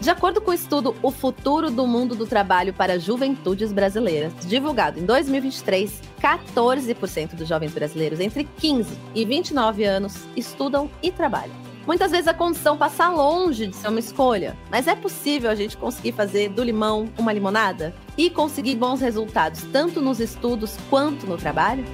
De acordo com o estudo O Futuro do Mundo do Trabalho para Juventudes Brasileiras, divulgado em 2023, 14% dos jovens brasileiros entre 15 e 29 anos estudam e trabalham. Muitas vezes a condição passa longe de ser uma escolha, mas é possível a gente conseguir fazer do limão uma limonada e conseguir bons resultados tanto nos estudos quanto no trabalho?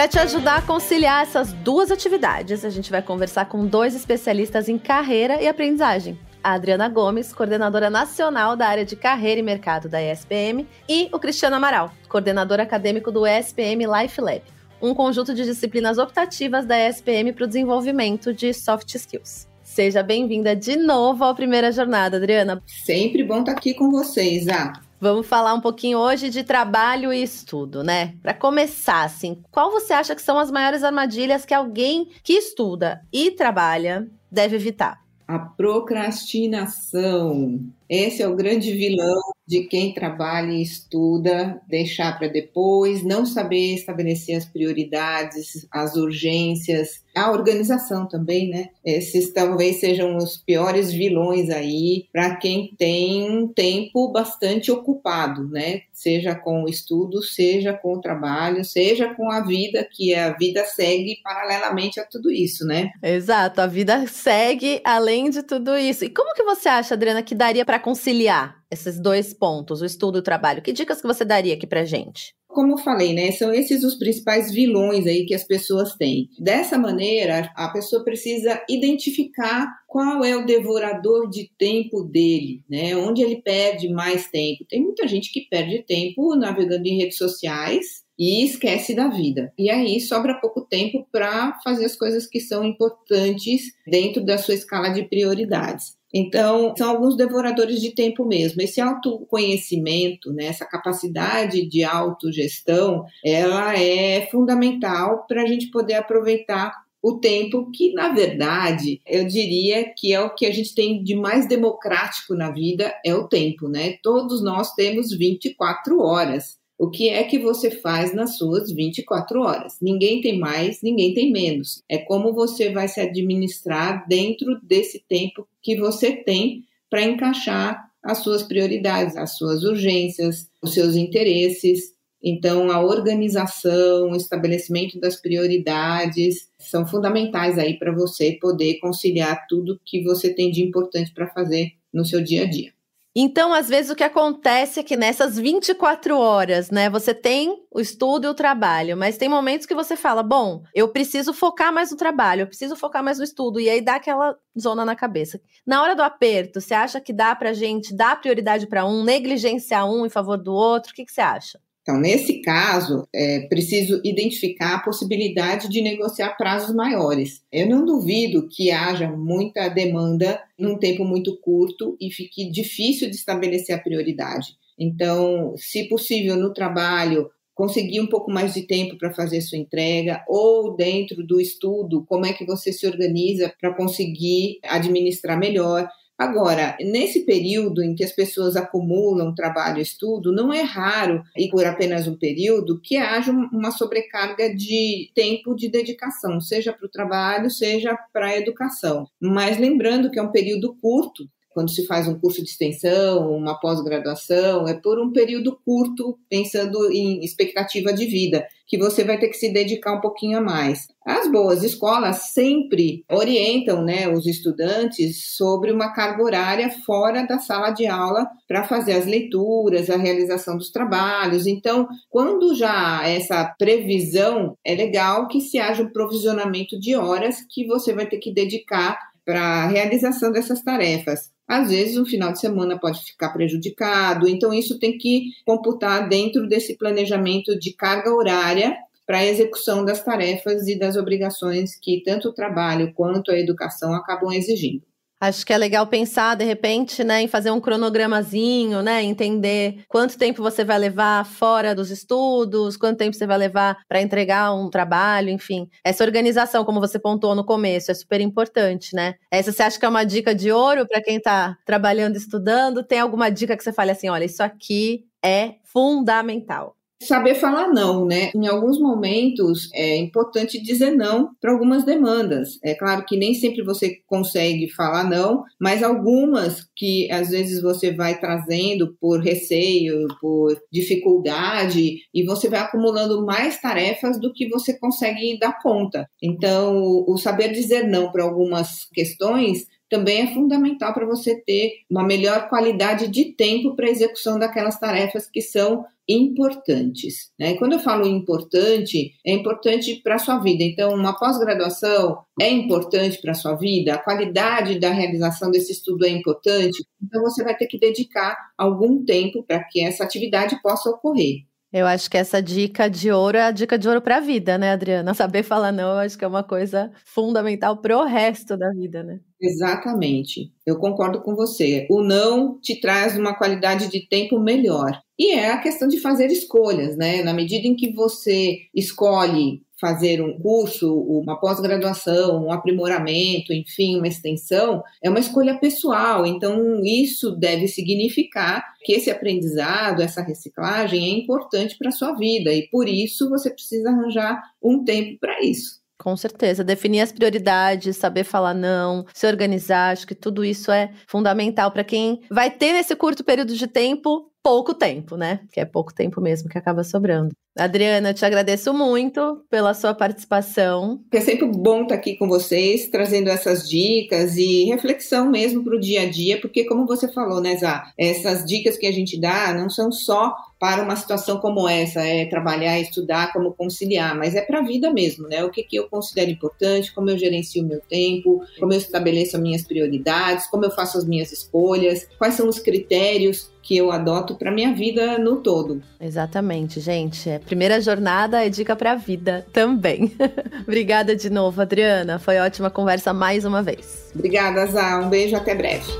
Para te ajudar a conciliar essas duas atividades, a gente vai conversar com dois especialistas em carreira e aprendizagem a Adriana Gomes, coordenadora nacional da área de carreira e mercado da ESPM, e o Cristiano Amaral, coordenador acadêmico do ESPM Life Lab, um conjunto de disciplinas optativas da ESPM para o desenvolvimento de soft skills. Seja bem-vinda de novo à primeira jornada, Adriana. Sempre bom estar aqui com vocês, ah. Vamos falar um pouquinho hoje de trabalho e estudo, né? Para começar, assim, qual você acha que são as maiores armadilhas que alguém que estuda e trabalha deve evitar? A procrastinação. Esse é o grande vilão de quem trabalha e estuda, deixar para depois, não saber estabelecer as prioridades, as urgências, a organização também, né? Esses talvez sejam os piores vilões aí para quem tem um tempo bastante ocupado, né? Seja com o estudo, seja com o trabalho, seja com a vida, que a vida segue paralelamente a tudo isso, né? Exato, a vida segue além de tudo isso. E como que você acha, Adriana, que daria para conciliar esses dois pontos, o estudo e o trabalho? Que dicas que você daria aqui pra gente? Como eu falei, né, são esses os principais vilões aí que as pessoas têm. Dessa maneira, a pessoa precisa identificar qual é o devorador de tempo dele, né? Onde ele perde mais tempo. Tem muita gente que perde tempo navegando em redes sociais e esquece da vida. E aí sobra pouco tempo para fazer as coisas que são importantes dentro da sua escala de prioridades. Então, são alguns devoradores de tempo mesmo. Esse autoconhecimento, né, essa capacidade de autogestão, ela é fundamental para a gente poder aproveitar o tempo que, na verdade, eu diria que é o que a gente tem de mais democrático na vida, é o tempo, né? Todos nós temos 24 horas. O que é que você faz nas suas 24 horas? Ninguém tem mais, ninguém tem menos. É como você vai se administrar dentro desse tempo que você tem para encaixar as suas prioridades, as suas urgências, os seus interesses. Então, a organização, o estabelecimento das prioridades são fundamentais aí para você poder conciliar tudo que você tem de importante para fazer no seu dia a dia. Então, às vezes, o que acontece é que nessas 24 horas, né, você tem o estudo e o trabalho, mas tem momentos que você fala: bom, eu preciso focar mais no trabalho, eu preciso focar mais no estudo, e aí dá aquela zona na cabeça. Na hora do aperto, você acha que dá pra gente dar prioridade para um, negligenciar um em favor do outro? O que, que você acha? Então, nesse caso, é preciso identificar a possibilidade de negociar prazos maiores. Eu não duvido que haja muita demanda num tempo muito curto e fique difícil de estabelecer a prioridade. Então, se possível, no trabalho, conseguir um pouco mais de tempo para fazer sua entrega, ou dentro do estudo, como é que você se organiza para conseguir administrar melhor. Agora, nesse período em que as pessoas acumulam trabalho e estudo, não é raro, e por apenas um período, que haja uma sobrecarga de tempo de dedicação, seja para o trabalho, seja para a educação. Mas lembrando que é um período curto, quando se faz um curso de extensão, uma pós-graduação, é por um período curto, pensando em expectativa de vida, que você vai ter que se dedicar um pouquinho a mais. As boas escolas sempre orientam né, os estudantes sobre uma carga horária fora da sala de aula para fazer as leituras, a realização dos trabalhos. Então, quando já essa previsão, é legal que se haja um provisionamento de horas que você vai ter que dedicar para a realização dessas tarefas. Às vezes, um final de semana pode ficar prejudicado, então isso tem que computar dentro desse planejamento de carga horária para a execução das tarefas e das obrigações que tanto o trabalho quanto a educação acabam exigindo. Acho que é legal pensar, de repente, né, em fazer um cronogramazinho, né, entender quanto tempo você vai levar fora dos estudos, quanto tempo você vai levar para entregar um trabalho, enfim. Essa organização, como você pontuou no começo, é super importante, né? Essa você acha que é uma dica de ouro para quem está trabalhando, estudando? Tem alguma dica que você fale assim, olha, isso aqui é fundamental? Saber falar não, né? Em alguns momentos é importante dizer não para algumas demandas. É claro que nem sempre você consegue falar não, mas algumas que às vezes você vai trazendo por receio, por dificuldade, e você vai acumulando mais tarefas do que você consegue dar conta. Então, o saber dizer não para algumas questões também é fundamental para você ter uma melhor qualidade de tempo para a execução daquelas tarefas que são importantes. Né? E quando eu falo importante, é importante para a sua vida. Então, uma pós-graduação é importante para a sua vida, a qualidade da realização desse estudo é importante, então você vai ter que dedicar algum tempo para que essa atividade possa ocorrer. Eu acho que essa dica de ouro é a dica de ouro para a vida, né, Adriana? Saber falar não, eu acho que é uma coisa fundamental para o resto da vida, né? Exatamente. Eu concordo com você. O não te traz uma qualidade de tempo melhor. E é a questão de fazer escolhas, né? Na medida em que você escolhe fazer um curso, uma pós-graduação, um aprimoramento, enfim, uma extensão, é uma escolha pessoal. Então, isso deve significar que esse aprendizado, essa reciclagem é importante para a sua vida e por isso você precisa arranjar um tempo para isso. Com certeza, definir as prioridades, saber falar não, se organizar, acho que tudo isso é fundamental para quem vai ter nesse curto período de tempo pouco tempo, né? Que é pouco tempo mesmo que acaba sobrando. Adriana, te agradeço muito pela sua participação. É sempre bom estar aqui com vocês, trazendo essas dicas e reflexão mesmo para o dia a dia, porque como você falou, né, Zá, essas dicas que a gente dá não são só para uma situação como essa, é trabalhar, estudar, como conciliar, mas é para a vida mesmo, né? O que, que eu considero importante, como eu gerencio o meu tempo, como eu estabeleço as minhas prioridades, como eu faço as minhas escolhas, quais são os critérios que eu adoto para minha vida no todo. Exatamente, gente. É, primeira jornada é dica para a vida também. Obrigada de novo, Adriana. Foi ótima conversa mais uma vez. Obrigada, Zá. Um beijo, até breve.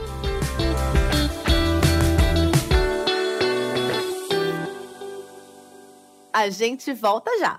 A gente volta já.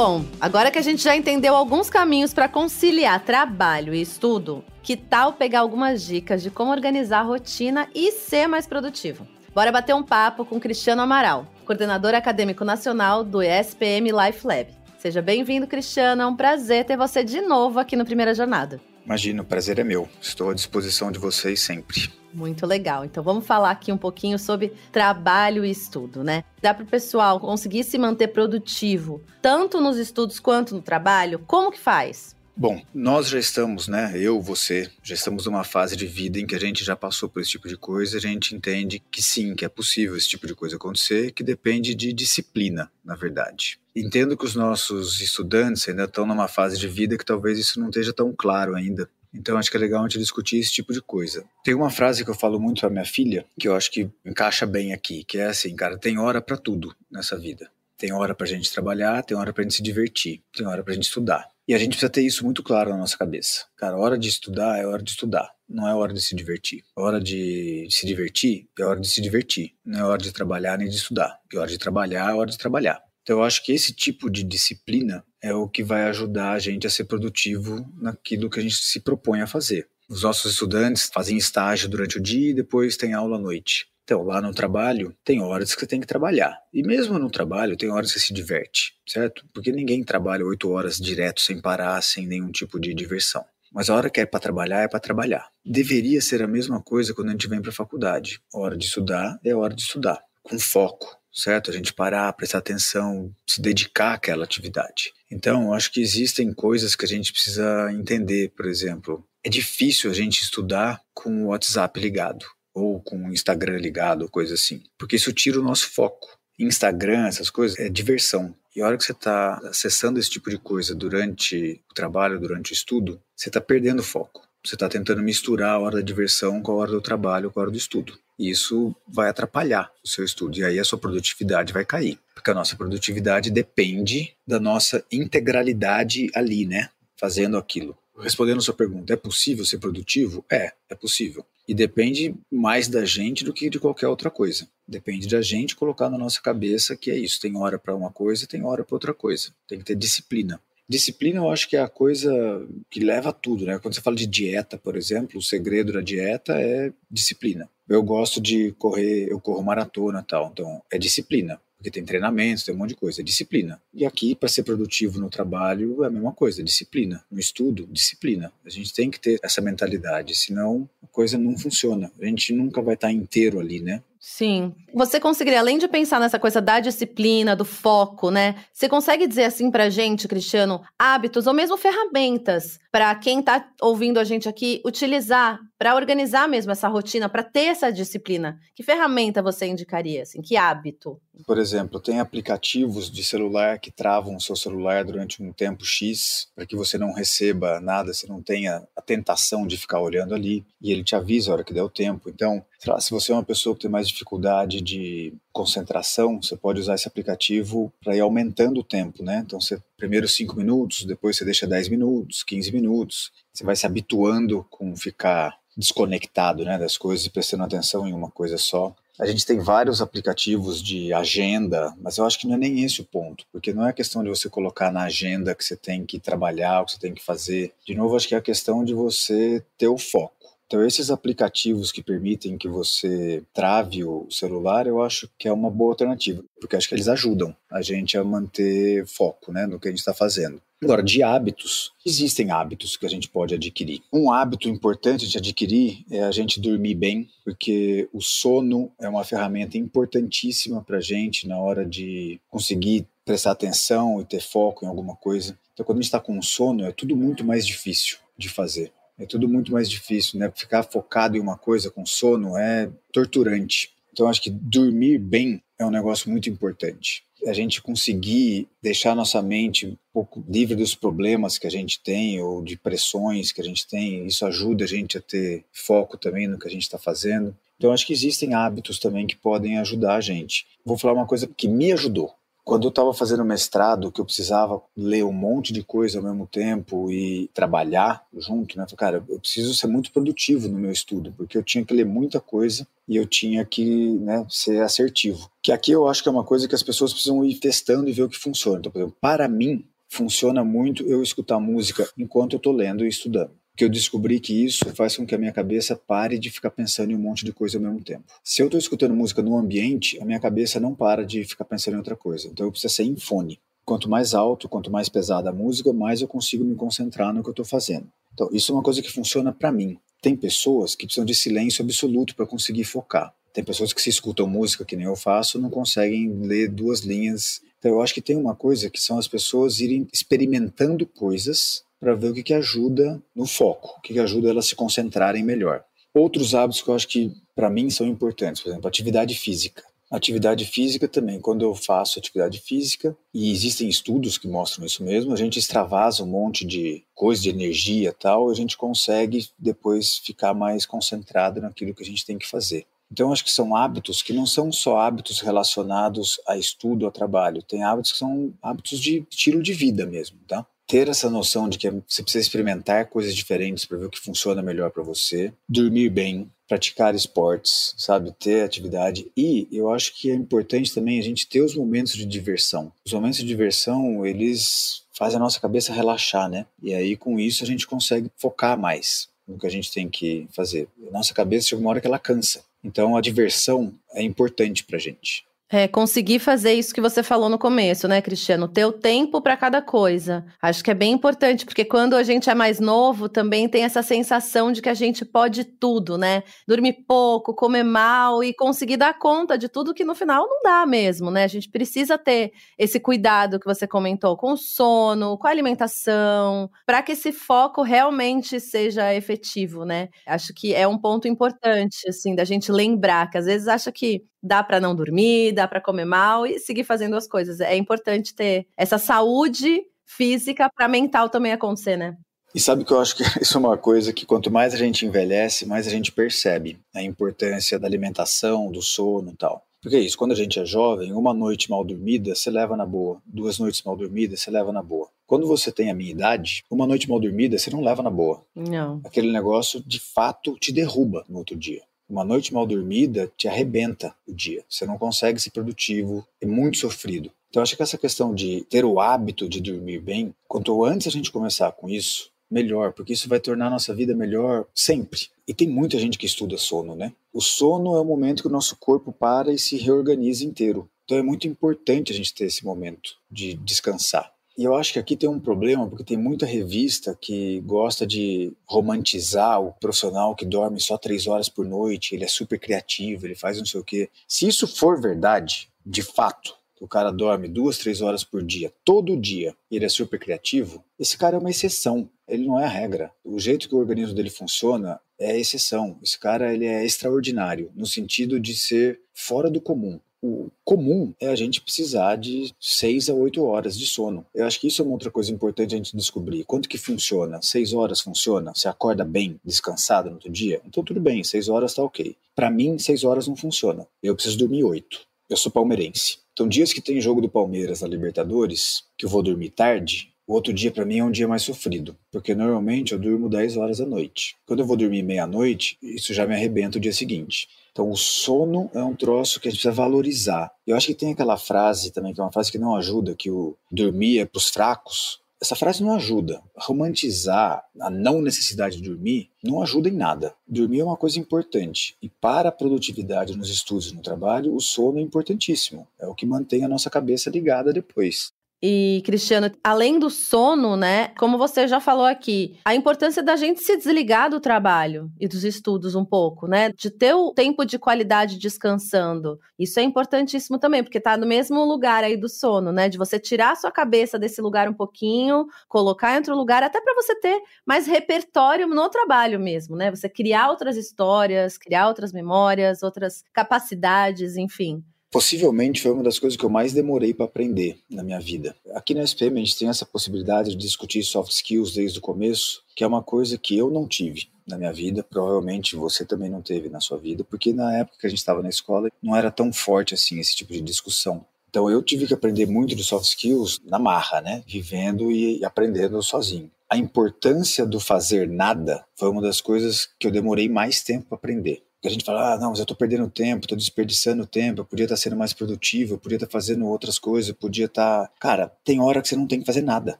Bom, agora que a gente já entendeu alguns caminhos para conciliar trabalho e estudo, que tal pegar algumas dicas de como organizar a rotina e ser mais produtivo? Bora bater um papo com Cristiano Amaral, coordenador acadêmico nacional do ESPM Life Lab. Seja bem-vindo, Cristiano. É um prazer ter você de novo aqui no Primeira Jornada. Imagina, o prazer é meu. Estou à disposição de vocês sempre. Muito legal. Então vamos falar aqui um pouquinho sobre trabalho e estudo, né? Dá para o pessoal conseguir se manter produtivo, tanto nos estudos quanto no trabalho? Como que faz? Bom, nós já estamos, né? Eu, você, já estamos numa fase de vida em que a gente já passou por esse tipo de coisa, a gente entende que sim, que é possível esse tipo de coisa acontecer, que depende de disciplina, na verdade. Entendo que os nossos estudantes ainda estão numa fase de vida que talvez isso não esteja tão claro ainda. Então acho que é legal a gente discutir esse tipo de coisa. Tem uma frase que eu falo muito para minha filha, que eu acho que encaixa bem aqui, que é assim, cara, tem hora para tudo nessa vida. Tem hora pra gente trabalhar, tem hora pra gente se divertir, tem hora pra gente estudar. E a gente precisa ter isso muito claro na nossa cabeça. Cara, hora de estudar é hora de estudar, não é hora de se divertir. Hora de se divertir é hora de se divertir, não é hora de trabalhar nem de estudar. É hora de trabalhar é hora de trabalhar. Então eu acho que esse tipo de disciplina é o que vai ajudar a gente a ser produtivo naquilo que a gente se propõe a fazer. Os nossos estudantes fazem estágio durante o dia e depois tem aula à noite. Então, lá no trabalho, tem horas que você tem que trabalhar. E mesmo no trabalho, tem horas que se diverte, certo? Porque ninguém trabalha oito horas direto, sem parar, sem nenhum tipo de diversão. Mas a hora que é para trabalhar, é para trabalhar. Deveria ser a mesma coisa quando a gente vem para a faculdade. A hora de estudar é hora de estudar, com foco, certo? A gente parar, prestar atenção, se dedicar àquela atividade. Então, acho que existem coisas que a gente precisa entender, por exemplo, é difícil a gente estudar com o WhatsApp ligado ou com o Instagram ligado, coisa assim, porque isso tira o nosso foco. Instagram, essas coisas, é diversão. E a hora que você está acessando esse tipo de coisa durante o trabalho, durante o estudo, você está perdendo foco. Você está tentando misturar a hora da diversão com a hora do trabalho, com a hora do estudo. E isso vai atrapalhar o seu estudo. E aí a sua produtividade vai cair. Porque a nossa produtividade depende da nossa integralidade ali, né? Fazendo aquilo. Respondendo a sua pergunta, é possível ser produtivo? É, é possível. E depende mais da gente do que de qualquer outra coisa. Depende da gente colocar na nossa cabeça que é isso. Tem hora para uma coisa, tem hora para outra coisa. Tem que ter disciplina. Disciplina eu acho que é a coisa que leva a tudo, né? Quando você fala de dieta, por exemplo, o segredo da dieta é disciplina. Eu gosto de correr, eu corro maratona tal, então é disciplina porque tem treinamentos, tem um monte de coisa, disciplina. E aqui, para ser produtivo no trabalho, é a mesma coisa, disciplina. No estudo, disciplina. A gente tem que ter essa mentalidade, senão a coisa não funciona. A gente nunca vai estar inteiro ali, né? Sim. Você conseguiria, além de pensar nessa coisa da disciplina, do foco, né? Você consegue dizer assim pra gente, Cristiano, hábitos ou mesmo ferramentas para quem tá ouvindo a gente aqui utilizar para organizar mesmo essa rotina, para ter essa disciplina? Que ferramenta você indicaria, assim? Que hábito? Por exemplo, tem aplicativos de celular que travam o seu celular durante um tempo X para que você não receba nada, você não tenha a tentação de ficar olhando ali e ele te avisa a hora que der o tempo. Então, lá, se você é uma pessoa que tem mais dificuldade de concentração, você pode usar esse aplicativo para ir aumentando o tempo, né? Então, você primeiro 5 minutos, depois você deixa 10 minutos, 15 minutos. Você vai se habituando com ficar desconectado, né, das coisas e prestando atenção em uma coisa só. A gente tem vários aplicativos de agenda, mas eu acho que não é nem esse o ponto, porque não é questão de você colocar na agenda que você tem que trabalhar, o que você tem que fazer. De novo, acho que é a questão de você ter o foco. Então, esses aplicativos que permitem que você trave o celular, eu acho que é uma boa alternativa, porque acho que eles ajudam a gente a manter foco né, no que a gente está fazendo. Agora, de hábitos, existem hábitos que a gente pode adquirir. Um hábito importante de adquirir é a gente dormir bem, porque o sono é uma ferramenta importantíssima para a gente na hora de conseguir prestar atenção e ter foco em alguma coisa. Então, quando a gente está com sono, é tudo muito mais difícil de fazer. É tudo muito mais difícil, né? Ficar focado em uma coisa com sono é torturante. Então, acho que dormir bem é um negócio muito importante a gente conseguir deixar nossa mente um pouco livre dos problemas que a gente tem ou de pressões que a gente tem, isso ajuda a gente a ter foco também no que a gente está fazendo. Então, acho que existem hábitos também que podem ajudar a gente. Vou falar uma coisa que me ajudou. Quando eu estava fazendo mestrado, que eu precisava ler um monte de coisa ao mesmo tempo e trabalhar junto, né? Falei, cara, eu preciso ser muito produtivo no meu estudo, porque eu tinha que ler muita coisa e eu tinha que né, ser assertivo. Que aqui eu acho que é uma coisa que as pessoas precisam ir testando e ver o que funciona. Então, por exemplo, para mim, funciona muito eu escutar música enquanto eu estou lendo e estudando que eu descobri que isso faz com que a minha cabeça pare de ficar pensando em um monte de coisa ao mesmo tempo. Se eu estou escutando música no ambiente, a minha cabeça não para de ficar pensando em outra coisa. Então eu preciso ser em fone. Quanto mais alto, quanto mais pesada a música, mais eu consigo me concentrar no que eu estou fazendo. Então isso é uma coisa que funciona para mim. Tem pessoas que precisam de silêncio absoluto para conseguir focar. Tem pessoas que se escutam música, que nem eu faço, não conseguem ler duas linhas. Então eu acho que tem uma coisa que são as pessoas irem experimentando coisas para ver o que, que ajuda no foco, o que, que ajuda elas a se concentrarem melhor. Outros hábitos que eu acho que, para mim, são importantes, por exemplo, atividade física. Atividade física também, quando eu faço atividade física, e existem estudos que mostram isso mesmo, a gente extravasa um monte de coisa, de energia tal, a gente consegue depois ficar mais concentrado naquilo que a gente tem que fazer. Então, acho que são hábitos que não são só hábitos relacionados a estudo, a trabalho, tem hábitos que são hábitos de estilo de vida mesmo, tá? Ter essa noção de que você precisa experimentar coisas diferentes para ver o que funciona melhor para você, dormir bem, praticar esportes, sabe, ter atividade e eu acho que é importante também a gente ter os momentos de diversão. Os momentos de diversão, eles fazem a nossa cabeça relaxar, né? E aí com isso a gente consegue focar mais no que a gente tem que fazer. Nossa cabeça chega uma hora que ela cansa. Então a diversão é importante pra gente. É, conseguir fazer isso que você falou no começo, né, Cristiano? Ter o tempo para cada coisa. Acho que é bem importante, porque quando a gente é mais novo, também tem essa sensação de que a gente pode tudo, né? Dormir pouco, comer mal e conseguir dar conta de tudo que no final não dá mesmo, né? A gente precisa ter esse cuidado que você comentou com o sono, com a alimentação, para que esse foco realmente seja efetivo, né? Acho que é um ponto importante, assim, da gente lembrar que às vezes acha que dá para não dormir, dá para comer mal e seguir fazendo as coisas. É importante ter essa saúde física para mental também acontecer, né? E sabe que eu acho que isso é uma coisa que quanto mais a gente envelhece, mais a gente percebe a importância da alimentação, do sono e tal. Porque é isso, quando a gente é jovem, uma noite mal dormida você leva na boa, duas noites mal dormidas você leva na boa. Quando você tem a minha idade, uma noite mal dormida você não leva na boa. Não. Aquele negócio de fato te derruba no outro dia. Uma noite mal dormida te arrebenta o dia. Você não consegue ser produtivo, é muito sofrido. Então, acho que essa questão de ter o hábito de dormir bem, quanto antes a gente começar com isso, melhor, porque isso vai tornar a nossa vida melhor sempre. E tem muita gente que estuda sono, né? O sono é o momento que o nosso corpo para e se reorganiza inteiro. Então é muito importante a gente ter esse momento de descansar. E eu acho que aqui tem um problema, porque tem muita revista que gosta de romantizar o profissional que dorme só três horas por noite, ele é super criativo, ele faz não sei o quê. Se isso for verdade, de fato, o cara dorme duas, três horas por dia, todo dia, e ele é super criativo, esse cara é uma exceção, ele não é a regra. O jeito que o organismo dele funciona é a exceção. Esse cara ele é extraordinário, no sentido de ser fora do comum o comum é a gente precisar de 6 a 8 horas de sono. Eu acho que isso é uma outra coisa importante a gente descobrir. Quanto que funciona? 6 horas funciona? Você acorda bem, descansado no outro dia? Então tudo bem, 6 horas tá ok. Para mim, 6 horas não funciona. Eu preciso dormir 8. Eu sou palmeirense. Então dias que tem jogo do Palmeiras na Libertadores, que eu vou dormir tarde, o outro dia para mim é um dia mais sofrido, porque normalmente eu durmo 10 horas da noite. Quando eu vou dormir meia-noite, isso já me arrebenta o dia seguinte. Então, o sono é um troço que a gente precisa valorizar. Eu acho que tem aquela frase também, que é uma frase que não ajuda, que o dormir é para os fracos. Essa frase não ajuda. Romantizar a não necessidade de dormir não ajuda em nada. Dormir é uma coisa importante. E para a produtividade nos estudos e no trabalho, o sono é importantíssimo. É o que mantém a nossa cabeça ligada depois. E, Cristiano, além do sono, né? Como você já falou aqui, a importância da gente se desligar do trabalho e dos estudos um pouco, né? De ter o tempo de qualidade descansando. Isso é importantíssimo também, porque tá no mesmo lugar aí do sono, né? De você tirar a sua cabeça desse lugar um pouquinho, colocar em outro lugar, até para você ter mais repertório no trabalho mesmo, né? Você criar outras histórias, criar outras memórias, outras capacidades, enfim possivelmente foi uma das coisas que eu mais demorei para aprender na minha vida. Aqui na SPM a gente tem essa possibilidade de discutir soft skills desde o começo, que é uma coisa que eu não tive na minha vida, provavelmente você também não teve na sua vida, porque na época que a gente estava na escola não era tão forte assim esse tipo de discussão. Então eu tive que aprender muito de soft skills na marra, né? Vivendo e aprendendo sozinho. A importância do fazer nada foi uma das coisas que eu demorei mais tempo para aprender a gente fala, ah, não, mas eu estou perdendo tempo, estou desperdiçando tempo, eu podia estar tá sendo mais produtivo, eu podia estar tá fazendo outras coisas, eu podia estar. Tá... Cara, tem hora que você não tem que fazer nada.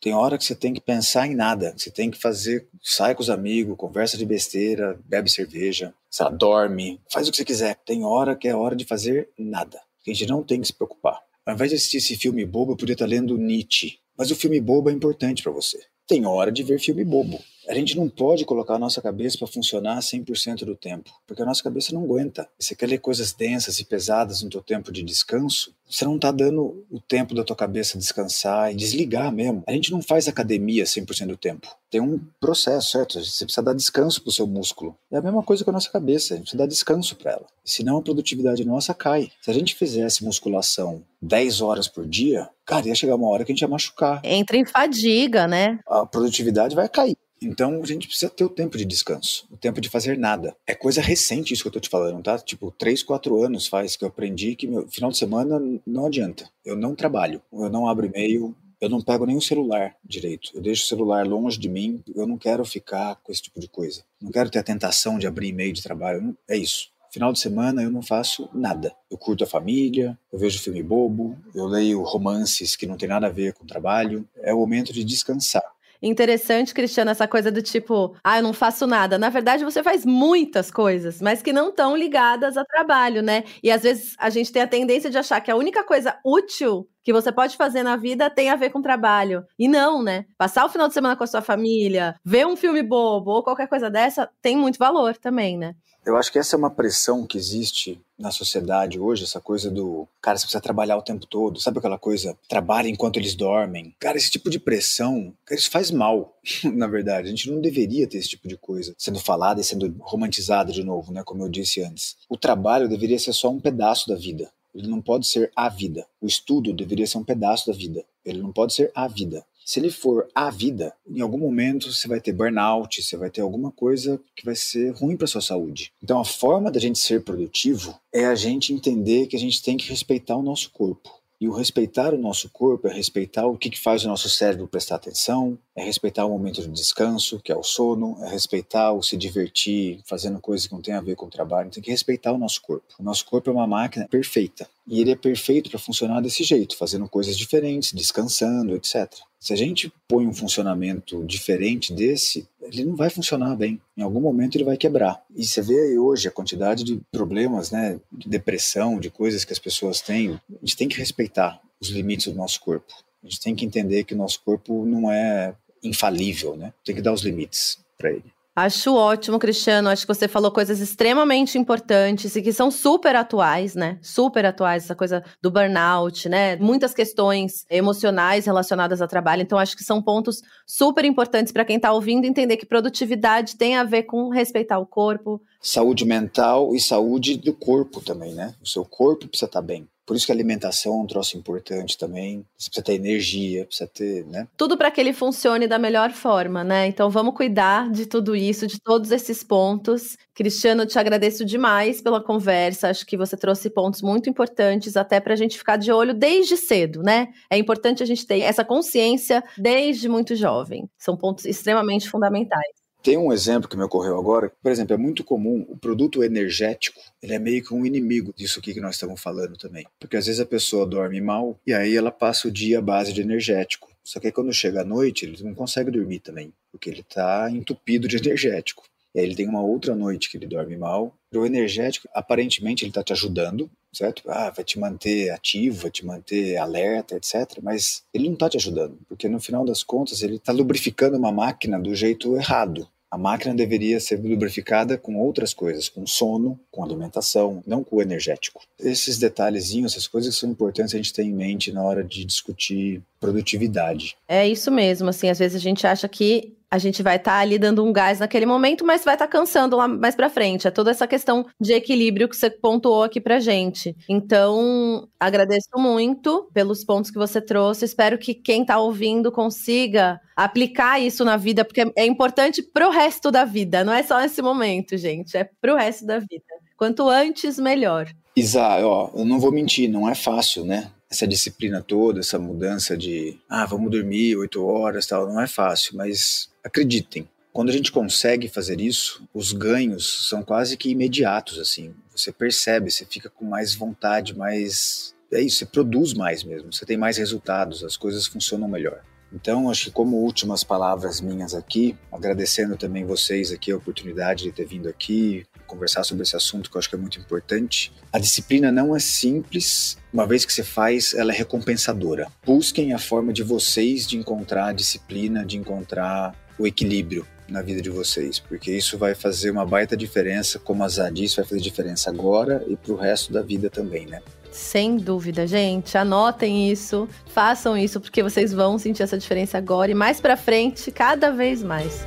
Tem hora que você tem que pensar em nada. Você tem que fazer, sai com os amigos, conversa de besteira, bebe cerveja, dorme, faz o que você quiser. Tem hora que é hora de fazer nada. A gente não tem que se preocupar. Ao invés de assistir esse filme bobo, eu podia estar lendo Nietzsche. Mas o filme bobo é importante para você. Tem hora de ver filme bobo. A gente não pode colocar a nossa cabeça para funcionar 100% do tempo, porque a nossa cabeça não aguenta. Você quer ler coisas densas e pesadas no teu tempo de descanso, você não está dando o tempo da tua cabeça descansar e desligar mesmo. A gente não faz academia 100% do tempo. Tem um processo, certo? Você precisa dar descanso para o seu músculo. É a mesma coisa com a nossa cabeça, a gente precisa dar descanso para ela. Senão a produtividade nossa cai. Se a gente fizesse musculação 10 horas por dia, cara, ia chegar uma hora que a gente ia machucar. Entra em fadiga, né? A produtividade vai cair. Então a gente precisa ter o tempo de descanso, o tempo de fazer nada. É coisa recente isso que eu tô te falando, tá? Tipo, três, quatro anos faz que eu aprendi que meu final de semana não adianta. Eu não trabalho, eu não abro e-mail, eu não pego o celular direito. Eu deixo o celular longe de mim, eu não quero ficar com esse tipo de coisa. Não quero ter a tentação de abrir e-mail de trabalho. É isso. Final de semana eu não faço nada. Eu curto a família, eu vejo filme bobo, eu leio romances que não tem nada a ver com o trabalho. É o momento de descansar. Interessante, Cristiano, essa coisa do tipo, ah, eu não faço nada. Na verdade, você faz muitas coisas, mas que não estão ligadas a trabalho, né? E às vezes a gente tem a tendência de achar que a única coisa útil que você pode fazer na vida tem a ver com trabalho. E não, né? Passar o final de semana com a sua família, ver um filme bobo ou qualquer coisa dessa tem muito valor também, né? Eu acho que essa é uma pressão que existe na sociedade hoje, essa coisa do cara, você precisa trabalhar o tempo todo, sabe aquela coisa, trabalha enquanto eles dormem. Cara, esse tipo de pressão, cara, isso faz mal, na verdade. A gente não deveria ter esse tipo de coisa sendo falada e sendo romantizada de novo, né, como eu disse antes. O trabalho deveria ser só um pedaço da vida. Ele não pode ser a vida. O estudo deveria ser um pedaço da vida. Ele não pode ser a vida. Se ele for a vida, em algum momento você vai ter burnout, você vai ter alguma coisa que vai ser ruim para sua saúde. Então a forma da gente ser produtivo é a gente entender que a gente tem que respeitar o nosso corpo. E o respeitar o nosso corpo é respeitar o que, faz o nosso cérebro prestar atenção, é respeitar o momento de descanso, que é o sono, é respeitar o se divertir fazendo coisas que não tem a ver com o trabalho. Tem que respeitar o nosso corpo. O nosso corpo é uma máquina perfeita. E ele é perfeito para funcionar desse jeito, fazendo coisas diferentes, descansando, etc. Se a gente põe um funcionamento diferente desse, ele não vai funcionar bem. Em algum momento ele vai quebrar. E você vê aí hoje a quantidade de problemas, né, de depressão, de coisas que as pessoas têm. A gente tem que respeitar os limites do nosso corpo. A gente tem que entender que o nosso corpo não é infalível, né? Tem que dar os limites para ele. Acho ótimo, Cristiano. Acho que você falou coisas extremamente importantes e que são super atuais, né? Super atuais, essa coisa do burnout, né? Muitas questões emocionais relacionadas ao trabalho. Então, acho que são pontos super importantes para quem está ouvindo entender que produtividade tem a ver com respeitar o corpo. Saúde mental e saúde do corpo também, né? O seu corpo precisa estar tá bem. Por isso que a alimentação é um troço importante também. Você precisa ter energia, precisa ter, né? Tudo para que ele funcione da melhor forma, né? Então vamos cuidar de tudo isso, de todos esses pontos. Cristiano, te agradeço demais pela conversa. Acho que você trouxe pontos muito importantes até para a gente ficar de olho desde cedo, né? É importante a gente ter essa consciência desde muito jovem. São pontos extremamente fundamentais. Tem um exemplo que me ocorreu agora, por exemplo, é muito comum o produto energético, ele é meio que um inimigo disso aqui que nós estamos falando também. Porque às vezes a pessoa dorme mal e aí ela passa o dia à base de energético. Só que aí quando chega a noite, ele não consegue dormir também, porque ele está entupido de energético. E aí ele tem uma outra noite que ele dorme mal. O energético, aparentemente, ele está te ajudando, certo? Ah, vai te manter ativo, vai te manter alerta, etc. Mas ele não está te ajudando, porque no final das contas ele está lubrificando uma máquina do jeito errado. A máquina deveria ser lubrificada com outras coisas, com sono, com alimentação, não com o energético. Esses detalhezinhos, essas coisas são importantes a gente ter em mente na hora de discutir produtividade. É isso mesmo, assim, às vezes a gente acha que a gente vai estar tá ali dando um gás naquele momento, mas vai estar tá cansando lá mais para frente. É toda essa questão de equilíbrio que você pontuou aqui pra gente. Então, agradeço muito pelos pontos que você trouxe. Espero que quem está ouvindo consiga aplicar isso na vida, porque é importante pro resto da vida, não é só nesse momento, gente, é pro resto da vida. Quanto antes, melhor. Isa, ó, eu não vou mentir, não é fácil, né? Essa disciplina toda, essa mudança de, ah, vamos dormir oito horas, tal, não é fácil, mas acreditem, quando a gente consegue fazer isso, os ganhos são quase que imediatos, assim. Você percebe, você fica com mais vontade, mais é isso, você produz mais mesmo, você tem mais resultados, as coisas funcionam melhor. Então, acho que como últimas palavras minhas aqui, agradecendo também vocês aqui a oportunidade de ter vindo aqui conversar sobre esse assunto que eu acho que é muito importante. A disciplina não é simples, uma vez que você faz, ela é recompensadora. Busquem a forma de vocês de encontrar a disciplina, de encontrar o equilíbrio na vida de vocês, porque isso vai fazer uma baita diferença, como a Zá disse, vai fazer diferença agora e para o resto da vida também, né? Sem dúvida, gente. Anotem isso, façam isso, porque vocês vão sentir essa diferença agora e mais para frente, cada vez mais.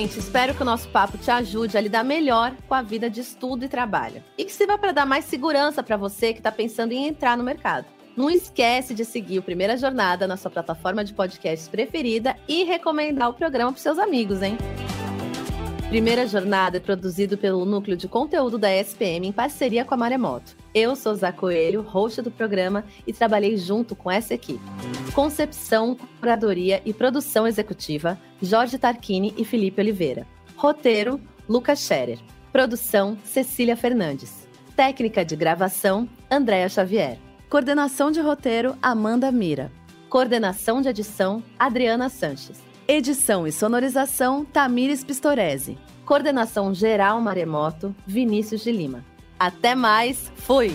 Gente, espero que o nosso papo te ajude a lidar melhor com a vida de estudo e trabalho. E que sirva para dar mais segurança para você que está pensando em entrar no mercado. Não esquece de seguir o Primeira Jornada na sua plataforma de podcasts preferida e recomendar o programa para seus amigos, hein? Primeira Jornada é produzido pelo Núcleo de Conteúdo da SPM em parceria com a Maremoto. Eu sou Zé Coelho, host do programa, e trabalhei junto com essa equipe. Concepção, curadoria e produção executiva, Jorge Tarquini e Felipe Oliveira. Roteiro, Lucas Scherer. Produção, Cecília Fernandes. Técnica de gravação, Andréa Xavier. Coordenação de roteiro, Amanda Mira. Coordenação de edição, Adriana Sanches. Edição e sonorização, Tamires Pistorese. Coordenação geral Maremoto, Vinícius de Lima. Até mais, fui!